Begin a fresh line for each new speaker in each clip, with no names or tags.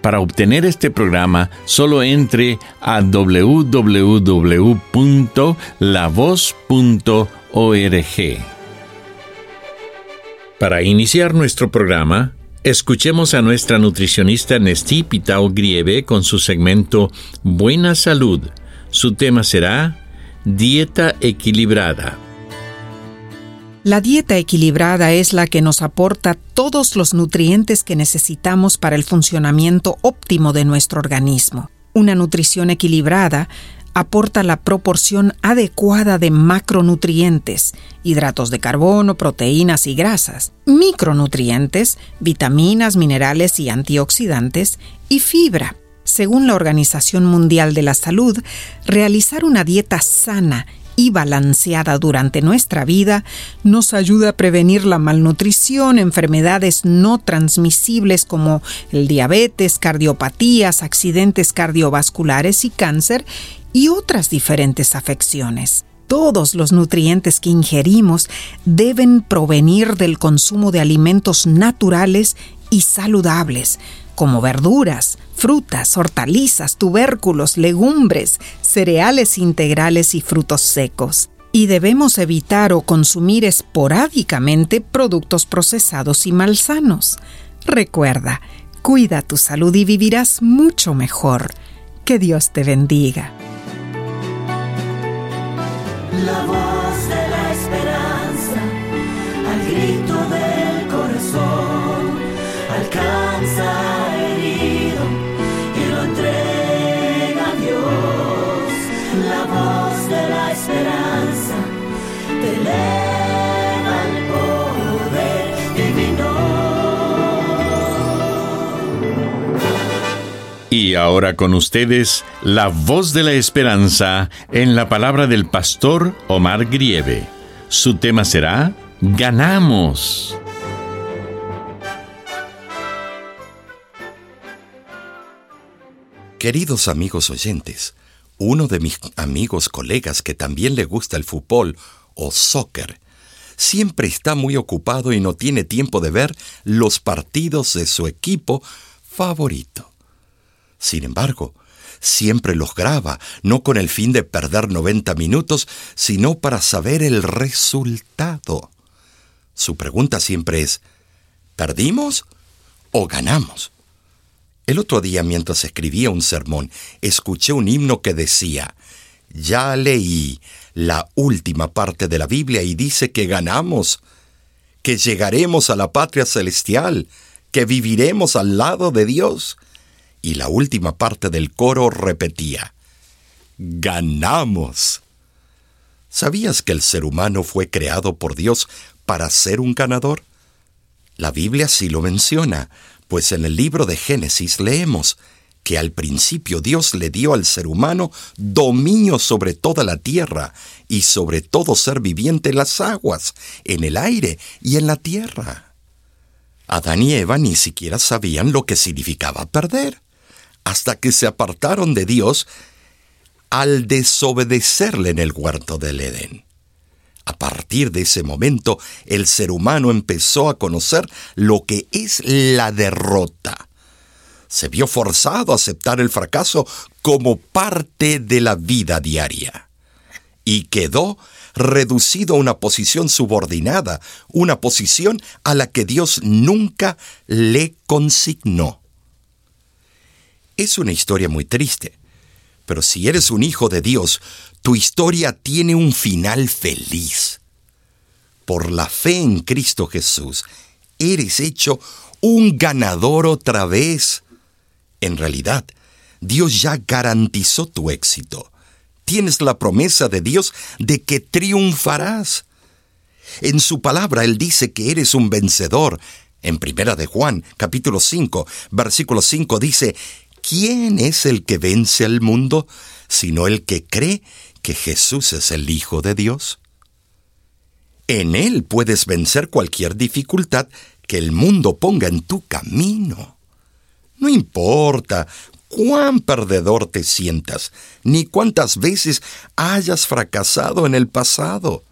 Para obtener este programa, solo entre a www.lavoz.org. Para iniciar nuestro programa, escuchemos a nuestra nutricionista Nesti Pitao Grieve con su segmento Buena Salud. Su tema será Dieta Equilibrada.
La dieta equilibrada es la que nos aporta todos los nutrientes que necesitamos para el funcionamiento óptimo de nuestro organismo. Una nutrición equilibrada aporta la proporción adecuada de macronutrientes, hidratos de carbono, proteínas y grasas, micronutrientes, vitaminas, minerales y antioxidantes, y fibra. Según la Organización Mundial de la Salud, realizar una dieta sana y balanceada durante nuestra vida nos ayuda a prevenir la malnutrición, enfermedades no transmisibles como el diabetes, cardiopatías, accidentes cardiovasculares y cáncer y otras diferentes afecciones. Todos los nutrientes que ingerimos deben provenir del consumo de alimentos naturales y saludables, como verduras, frutas, hortalizas, tubérculos, legumbres, cereales integrales y frutos secos. Y debemos evitar o consumir esporádicamente productos procesados y malsanos. Recuerda, cuida tu salud y vivirás mucho mejor. Que Dios te bendiga.
La voz de la esperanza, al grito del corazón, alcanza Y
ahora con ustedes, la voz de la esperanza en la palabra del pastor Omar Grieve. Su tema será Ganamos.
Queridos amigos oyentes, uno de mis amigos colegas que también le gusta el fútbol o soccer, siempre está muy ocupado y no tiene tiempo de ver los partidos de su equipo favorito. Sin embargo, siempre los graba, no con el fin de perder 90 minutos, sino para saber el resultado. Su pregunta siempre es, ¿perdimos o ganamos? El otro día, mientras escribía un sermón, escuché un himno que decía, ya leí la última parte de la Biblia y dice que ganamos, que llegaremos a la patria celestial, que viviremos al lado de Dios. Y la última parte del coro repetía, ganamos. ¿Sabías que el ser humano fue creado por Dios para ser un ganador? La Biblia sí lo menciona, pues en el libro de Génesis leemos que al principio Dios le dio al ser humano dominio sobre toda la tierra y sobre todo ser viviente en las aguas, en el aire y en la tierra. Adán y Eva ni siquiera sabían lo que significaba perder, hasta que se apartaron de Dios al desobedecerle en el huerto del Edén. A partir de ese momento, el ser humano empezó a conocer lo que es la derrota. Se vio forzado a aceptar el fracaso como parte de la vida diaria. Y quedó reducido a una posición subordinada, una posición a la que Dios nunca le consignó. Es una historia muy triste, pero si eres un hijo de Dios, tu historia tiene un final feliz. Por la fe en Cristo Jesús, eres hecho un ganador otra vez. En realidad, Dios ya garantizó tu éxito. Tienes la promesa de Dios de que triunfarás. En su palabra Él dice que eres un vencedor. En Primera de Juan, capítulo 5, versículo 5 dice, ¿quién es el que vence al mundo sino el que cree que Jesús es el Hijo de Dios? En Él puedes vencer cualquier dificultad que el mundo ponga en tu camino. No importa cuán perdedor te sientas, ni cuántas veces hayas fracasado en el pasado.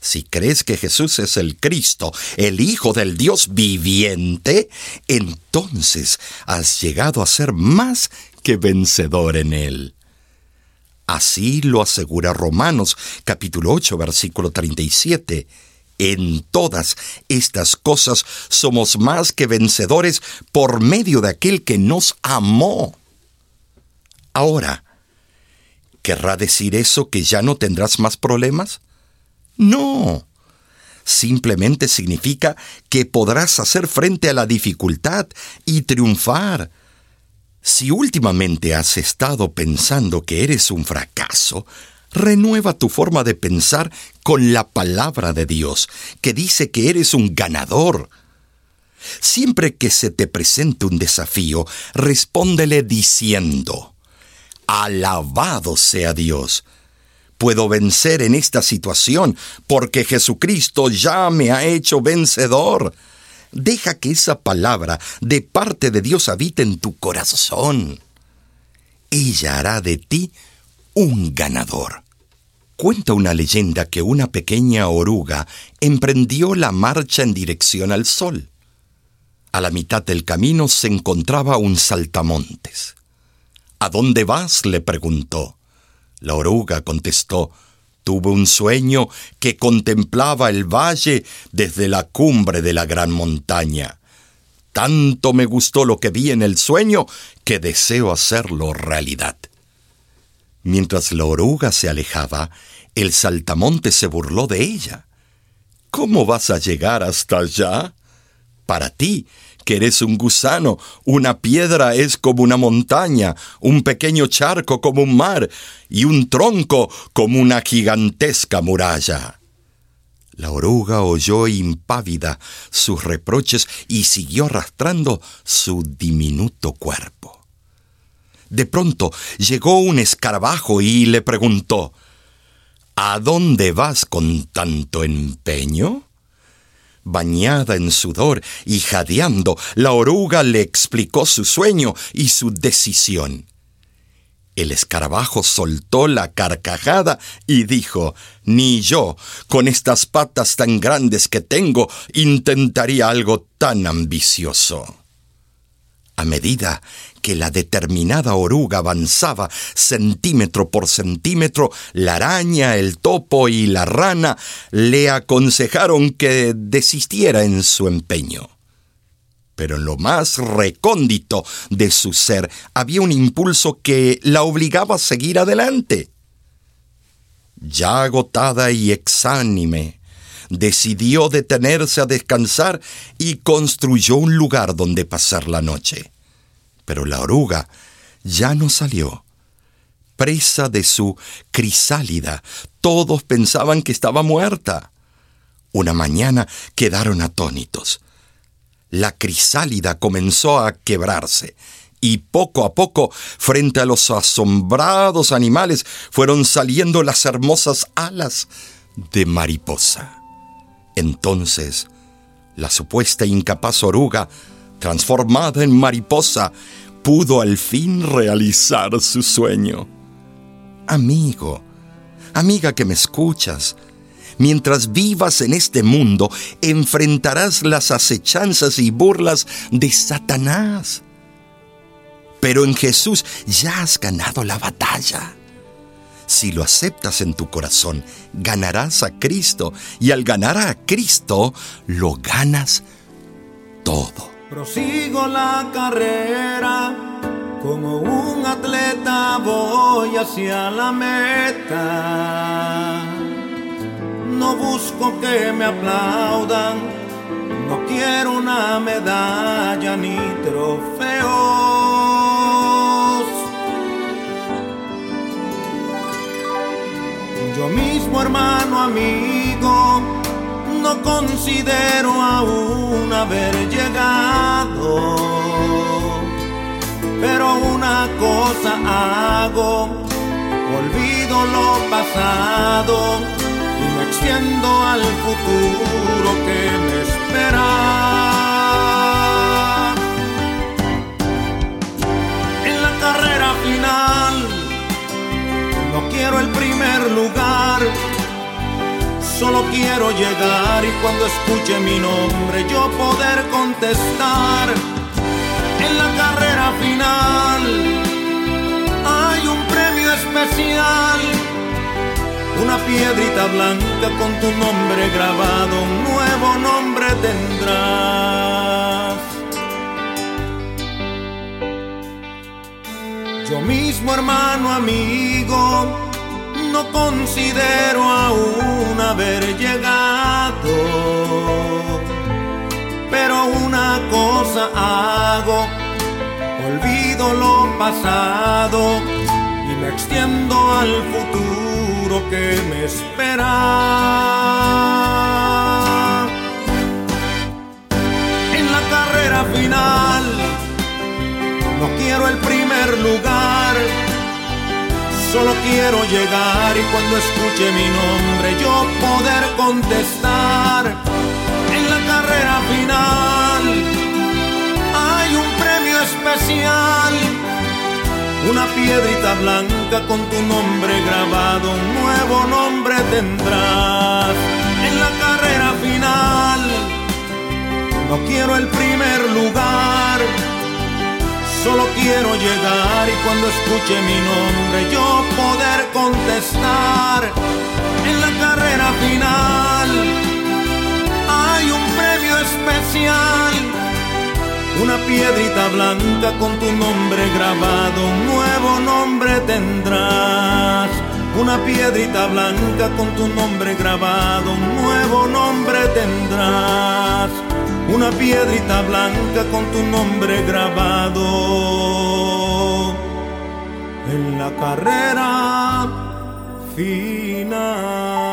Si crees que Jesús es el Cristo, el Hijo del Dios viviente, entonces has llegado a ser más que vencedor en Él. Así lo asegura Romanos capítulo 8 versículo 37. En todas estas cosas somos más que vencedores por medio de aquel que nos amó. Ahora, ¿querrá decir eso que ya no tendrás más problemas? No. Simplemente significa que podrás hacer frente a la dificultad y triunfar. Si últimamente has estado pensando que eres un fracaso, renueva tu forma de pensar con la palabra de Dios, que dice que eres un ganador. Siempre que se te presente un desafío, respóndele diciendo, Alabado sea Dios puedo vencer en esta situación porque Jesucristo ya me ha hecho vencedor. Deja que esa palabra de parte de Dios habite en tu corazón. Ella hará de ti un ganador. Cuenta una leyenda que una pequeña oruga emprendió la marcha en dirección al sol. A la mitad del camino se encontraba un saltamontes. ¿A dónde vas? le preguntó. La oruga contestó, Tuve un sueño que contemplaba el valle desde la cumbre de la gran montaña. Tanto me gustó lo que vi en el sueño que deseo hacerlo realidad. Mientras la oruga se alejaba, el saltamonte se burló de ella. ¿Cómo vas a llegar hasta allá? Para ti, que eres un gusano, una piedra es como una montaña, un pequeño charco como un mar, y un tronco como una gigantesca muralla. La oruga oyó impávida sus reproches y siguió arrastrando su diminuto cuerpo. De pronto llegó un escarabajo y le preguntó, ¿A dónde vas con tanto empeño? Bañada en sudor y jadeando, la oruga le explicó su sueño y su decisión. El escarabajo soltó la carcajada y dijo, Ni yo, con estas patas tan grandes que tengo, intentaría algo tan ambicioso. A medida que la determinada oruga avanzaba centímetro por centímetro, la araña, el topo y la rana le aconsejaron que desistiera en su empeño. Pero en lo más recóndito de su ser había un impulso que la obligaba a seguir adelante. Ya agotada y exánime, decidió detenerse a descansar y construyó un lugar donde pasar la noche. Pero la oruga ya no salió. Presa de su crisálida, todos pensaban que estaba muerta. Una mañana quedaron atónitos. La crisálida comenzó a quebrarse y poco a poco, frente a los asombrados animales, fueron saliendo las hermosas alas de mariposa. Entonces, la supuesta incapaz oruga, transformada en mariposa, pudo al fin realizar su sueño. Amigo, amiga que me escuchas, mientras vivas en este mundo, enfrentarás las acechanzas y burlas de Satanás. Pero en Jesús ya has ganado la batalla. Si lo aceptas en tu corazón, ganarás a Cristo y al ganar a Cristo, lo ganas todo.
Prosigo la carrera Como un atleta voy hacia la meta. No busco que me aplaudan, no quiero una medalla ni trofeos. Yo mismo, hermano, amigo, no considero aún haber llegado pero una cosa hago, olvido lo pasado y me extiendo al futuro que me espera. Solo quiero llegar y cuando escuche mi nombre yo poder contestar en la carrera final hay un premio especial, una piedrita blanca con tu nombre grabado, un nuevo nombre tendrás. Yo mismo, hermano, amigo, no considero aún haber llegado pero una cosa hago, olvido lo pasado y me extiendo al futuro que me espera. Solo quiero llegar y cuando escuche mi nombre yo poder contestar carrera final hay un premio especial, una piedrita blanca con tu nombre grabado, un nuevo nombre tendrás en la carrera final. No quiero el primer lugar, solo quiero llegar y cuando escuche mi nombre yo poder contestar en la carrera final hay un premio especial. Una piedrita blanca con tu nombre grabado, un nuevo nombre tendrás. Una piedrita blanca con tu nombre grabado, un nuevo nombre tendrás. Una piedrita blanca con tu nombre grabado en la carrera final.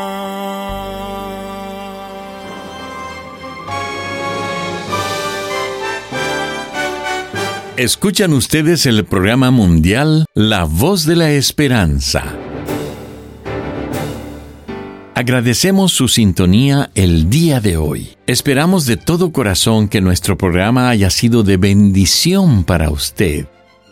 Escuchan ustedes el programa mundial La Voz de la Esperanza. Agradecemos su sintonía el día de hoy. Esperamos de todo corazón que nuestro programa haya sido de bendición para usted.